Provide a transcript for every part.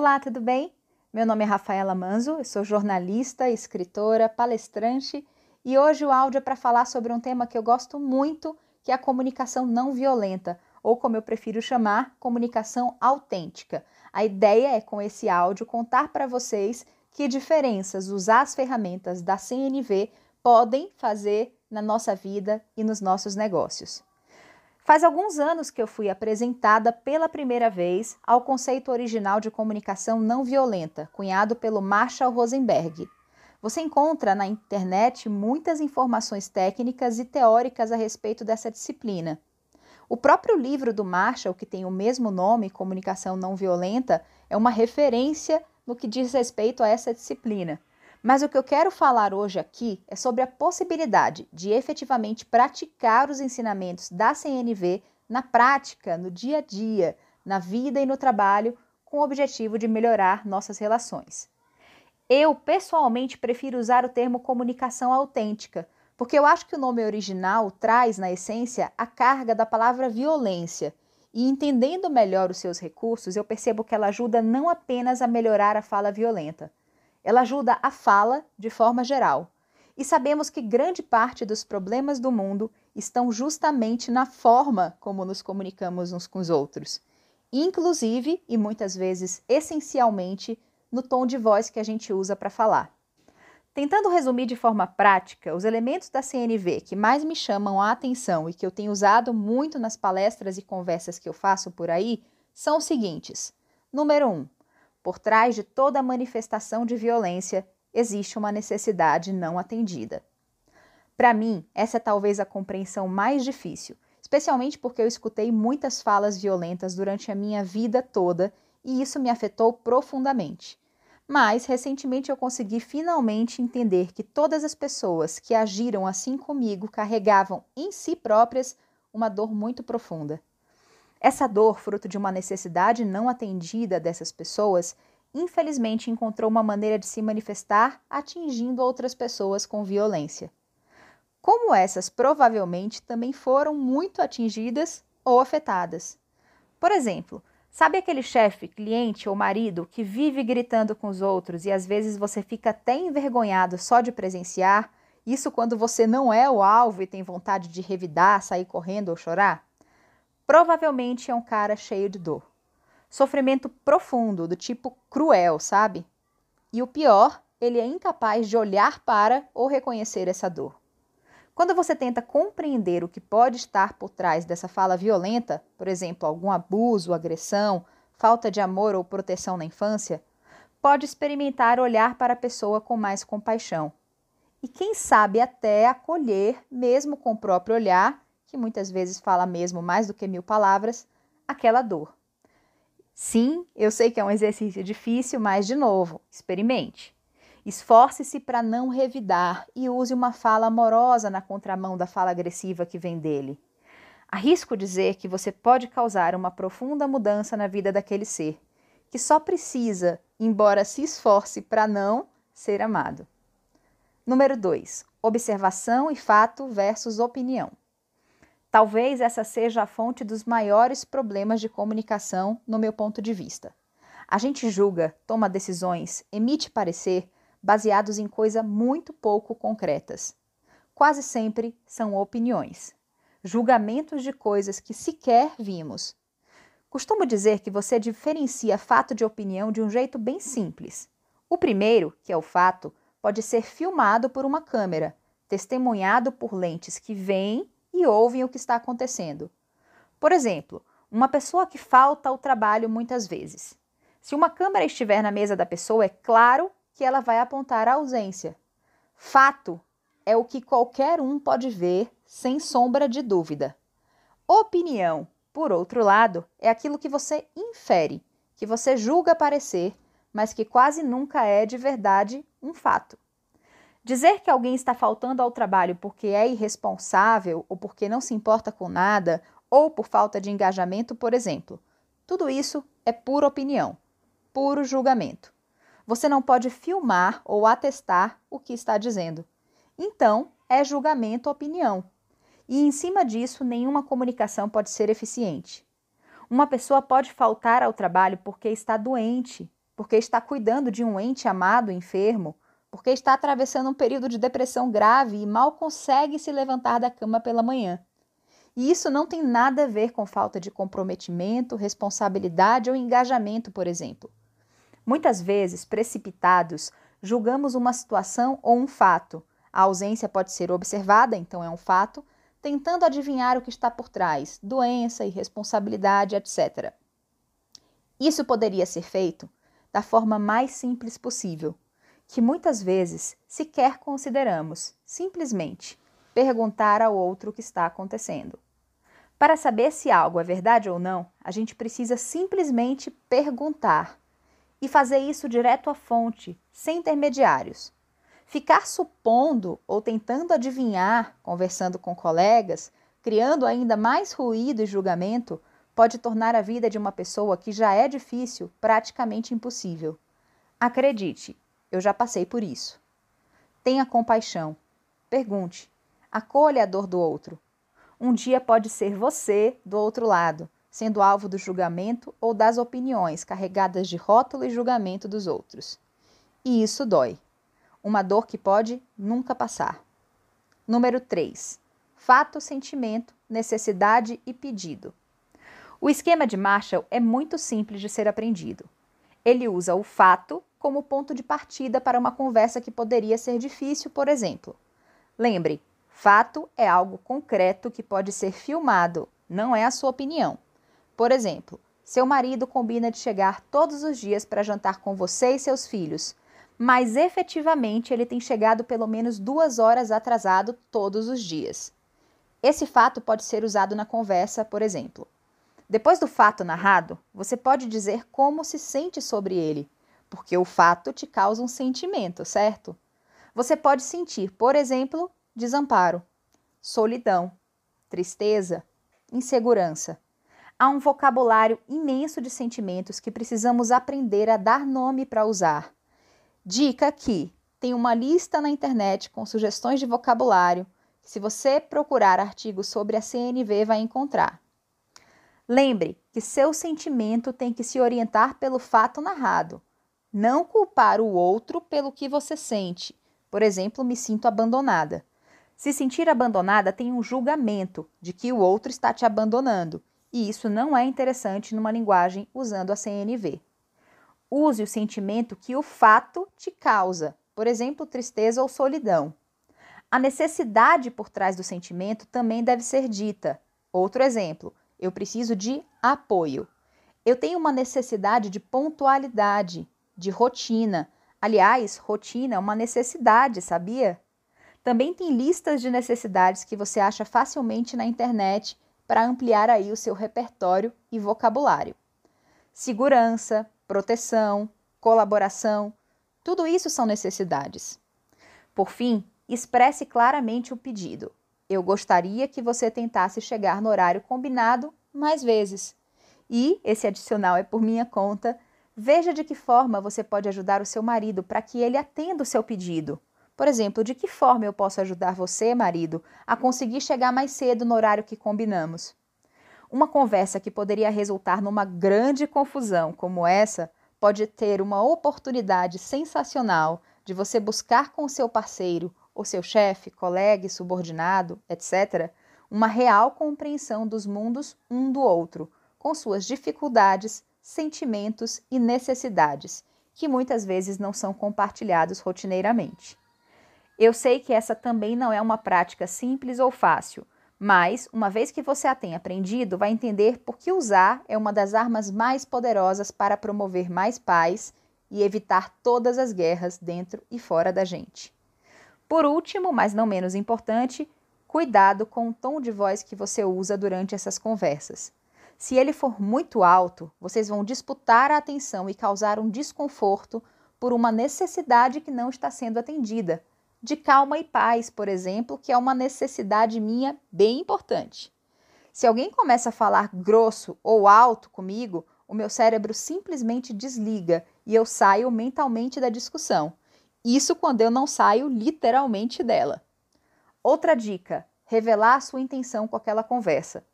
Olá, tudo bem? Meu nome é Rafaela Manzo, sou jornalista, escritora, palestrante e hoje o áudio é para falar sobre um tema que eu gosto muito, que é a comunicação não violenta, ou como eu prefiro chamar, comunicação autêntica. A ideia é com esse áudio contar para vocês que diferenças usar as ferramentas da CNV podem fazer na nossa vida e nos nossos negócios. Faz alguns anos que eu fui apresentada pela primeira vez ao conceito original de comunicação não violenta, cunhado pelo Marshall Rosenberg. Você encontra na internet muitas informações técnicas e teóricas a respeito dessa disciplina. O próprio livro do Marshall, que tem o mesmo nome, Comunicação Não Violenta, é uma referência no que diz respeito a essa disciplina. Mas o que eu quero falar hoje aqui é sobre a possibilidade de efetivamente praticar os ensinamentos da CNV na prática, no dia a dia, na vida e no trabalho, com o objetivo de melhorar nossas relações. Eu, pessoalmente, prefiro usar o termo comunicação autêntica, porque eu acho que o nome original traz, na essência, a carga da palavra violência. E entendendo melhor os seus recursos, eu percebo que ela ajuda não apenas a melhorar a fala violenta, ela ajuda a fala de forma geral. E sabemos que grande parte dos problemas do mundo estão justamente na forma como nos comunicamos uns com os outros. Inclusive, e muitas vezes essencialmente, no tom de voz que a gente usa para falar. Tentando resumir de forma prática, os elementos da CNV que mais me chamam a atenção e que eu tenho usado muito nas palestras e conversas que eu faço por aí são os seguintes: número 1, um, por trás de toda manifestação de violência existe uma necessidade não atendida. Para mim, essa é talvez a compreensão mais difícil, especialmente porque eu escutei muitas falas violentas durante a minha vida toda e isso me afetou profundamente. Mas, recentemente, eu consegui finalmente entender que todas as pessoas que agiram assim comigo carregavam em si próprias uma dor muito profunda. Essa dor, fruto de uma necessidade não atendida dessas pessoas, infelizmente encontrou uma maneira de se manifestar atingindo outras pessoas com violência. Como essas provavelmente também foram muito atingidas ou afetadas. Por exemplo, sabe aquele chefe, cliente ou marido que vive gritando com os outros e às vezes você fica até envergonhado só de presenciar? Isso quando você não é o alvo e tem vontade de revidar, sair correndo ou chorar? Provavelmente é um cara cheio de dor. Sofrimento profundo, do tipo cruel, sabe? E o pior, ele é incapaz de olhar para ou reconhecer essa dor. Quando você tenta compreender o que pode estar por trás dessa fala violenta, por exemplo, algum abuso, agressão, falta de amor ou proteção na infância, pode experimentar olhar para a pessoa com mais compaixão. E quem sabe até acolher, mesmo com o próprio olhar, que muitas vezes fala mesmo mais do que mil palavras, aquela dor. Sim, eu sei que é um exercício difícil, mas de novo, experimente. Esforce-se para não revidar e use uma fala amorosa na contramão da fala agressiva que vem dele. Arrisco dizer que você pode causar uma profunda mudança na vida daquele ser, que só precisa, embora se esforce para não, ser amado. Número 2. Observação e fato versus opinião. Talvez essa seja a fonte dos maiores problemas de comunicação, no meu ponto de vista. A gente julga, toma decisões, emite parecer baseados em coisas muito pouco concretas. Quase sempre são opiniões, julgamentos de coisas que sequer vimos. Costumo dizer que você diferencia fato de opinião de um jeito bem simples. O primeiro, que é o fato, pode ser filmado por uma câmera, testemunhado por lentes que veem e ouvem o que está acontecendo. Por exemplo, uma pessoa que falta ao trabalho muitas vezes. Se uma câmera estiver na mesa da pessoa, é claro que ela vai apontar a ausência. Fato é o que qualquer um pode ver sem sombra de dúvida. Opinião, por outro lado, é aquilo que você infere, que você julga parecer, mas que quase nunca é de verdade um fato. Dizer que alguém está faltando ao trabalho porque é irresponsável ou porque não se importa com nada ou por falta de engajamento, por exemplo, tudo isso é pura opinião, puro julgamento. Você não pode filmar ou atestar o que está dizendo. Então, é julgamento opinião. E em cima disso, nenhuma comunicação pode ser eficiente. Uma pessoa pode faltar ao trabalho porque está doente, porque está cuidando de um ente amado enfermo, porque está atravessando um período de depressão grave e mal consegue se levantar da cama pela manhã. E isso não tem nada a ver com falta de comprometimento, responsabilidade ou engajamento, por exemplo. Muitas vezes, precipitados, julgamos uma situação ou um fato. A ausência pode ser observada, então é um fato, tentando adivinhar o que está por trás, doença, irresponsabilidade, etc. Isso poderia ser feito da forma mais simples possível, que muitas vezes sequer consideramos, simplesmente perguntar ao outro o que está acontecendo. Para saber se algo é verdade ou não, a gente precisa simplesmente perguntar e fazer isso direto à fonte, sem intermediários. Ficar supondo ou tentando adivinhar, conversando com colegas, criando ainda mais ruído e julgamento, pode tornar a vida de uma pessoa que já é difícil praticamente impossível. Acredite, eu já passei por isso. Tenha compaixão. Pergunte. Acolha a dor do outro. Um dia pode ser você do outro lado, sendo alvo do julgamento ou das opiniões carregadas de rótulo e julgamento dos outros. E isso dói. Uma dor que pode nunca passar. Número 3. Fato, sentimento, necessidade e pedido. O esquema de Marshall é muito simples de ser aprendido. Ele usa o fato como ponto de partida para uma conversa que poderia ser difícil, por exemplo. Lembre, fato é algo concreto que pode ser filmado, não é a sua opinião. Por exemplo, seu marido combina de chegar todos os dias para jantar com você e seus filhos, mas efetivamente ele tem chegado pelo menos duas horas atrasado todos os dias. Esse fato pode ser usado na conversa, por exemplo. Depois do fato narrado, você pode dizer como se sente sobre ele, porque o fato te causa um sentimento, certo? Você pode sentir, por exemplo, desamparo, solidão, tristeza, insegurança há um vocabulário imenso de sentimentos que precisamos aprender a dar nome para usar. Dica aqui: tem uma lista na internet com sugestões de vocabulário. Se você procurar artigos sobre a CNV, vai encontrar. Lembre que seu sentimento tem que se orientar pelo fato narrado, não culpar o outro pelo que você sente. Por exemplo, me sinto abandonada. Se sentir abandonada tem um julgamento de que o outro está te abandonando e isso não é interessante numa linguagem usando a CNV. Use o sentimento que o fato te causa, por exemplo, tristeza ou solidão. A necessidade por trás do sentimento também deve ser dita. Outro exemplo, eu preciso de apoio. Eu tenho uma necessidade de pontualidade, de rotina. Aliás, rotina é uma necessidade, sabia? Também tem listas de necessidades que você acha facilmente na internet para ampliar aí o seu repertório e vocabulário. Segurança, proteção, colaboração, tudo isso são necessidades. Por fim, expresse claramente o pedido. Eu gostaria que você tentasse chegar no horário combinado mais vezes. E, esse adicional é por minha conta, veja de que forma você pode ajudar o seu marido para que ele atenda o seu pedido. Por exemplo, de que forma eu posso ajudar você, marido, a conseguir chegar mais cedo no horário que combinamos? Uma conversa que poderia resultar numa grande confusão como essa pode ter uma oportunidade sensacional de você buscar com o seu parceiro, ou seu chefe, colega, subordinado, etc., uma real compreensão dos mundos um do outro, com suas dificuldades, sentimentos e necessidades, que muitas vezes não são compartilhados rotineiramente. Eu sei que essa também não é uma prática simples ou fácil, mas, uma vez que você a tenha aprendido, vai entender por que usar é uma das armas mais poderosas para promover mais paz e evitar todas as guerras dentro e fora da gente. Por último, mas não menos importante, cuidado com o tom de voz que você usa durante essas conversas. Se ele for muito alto, vocês vão disputar a atenção e causar um desconforto por uma necessidade que não está sendo atendida, de calma e paz, por exemplo, que é uma necessidade minha bem importante. Se alguém começa a falar grosso ou alto comigo, o meu cérebro simplesmente desliga e eu saio mentalmente da discussão. Isso quando eu não saio literalmente dela. Outra dica: revelar sua intenção com aquela conversa.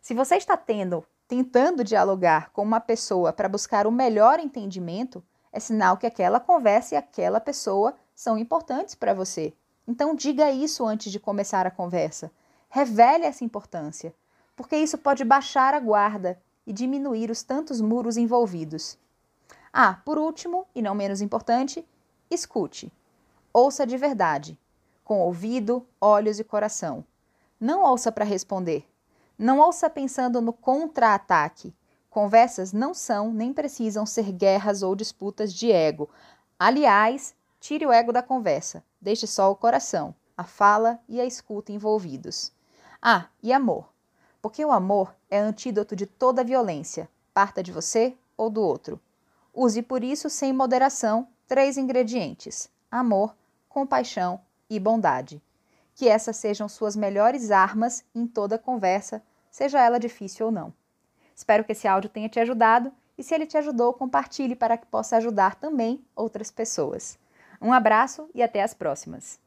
Se você está tendo, tentando dialogar com uma pessoa para buscar o melhor entendimento, É sinal que aquela conversa e aquela pessoa são importantes para você. Então, diga isso antes de começar a conversa. Revele essa importância, porque isso pode baixar a guarda e diminuir os tantos muros envolvidos. Ah, por último, e não menos importante, escute. Ouça de verdade, com ouvido, olhos e coração. Não ouça para responder. Não ouça pensando no contra-ataque. Conversas não são nem precisam ser guerras ou disputas de ego. Aliás, tire o ego da conversa. Deixe só o coração, a fala e a escuta envolvidos. Ah, e amor. Porque o amor é antídoto de toda violência, parta de você ou do outro. Use por isso, sem moderação, três ingredientes: amor, compaixão e bondade. Que essas sejam suas melhores armas em toda conversa, seja ela difícil ou não. Espero que esse áudio tenha te ajudado e, se ele te ajudou, compartilhe para que possa ajudar também outras pessoas. Um abraço e até as próximas!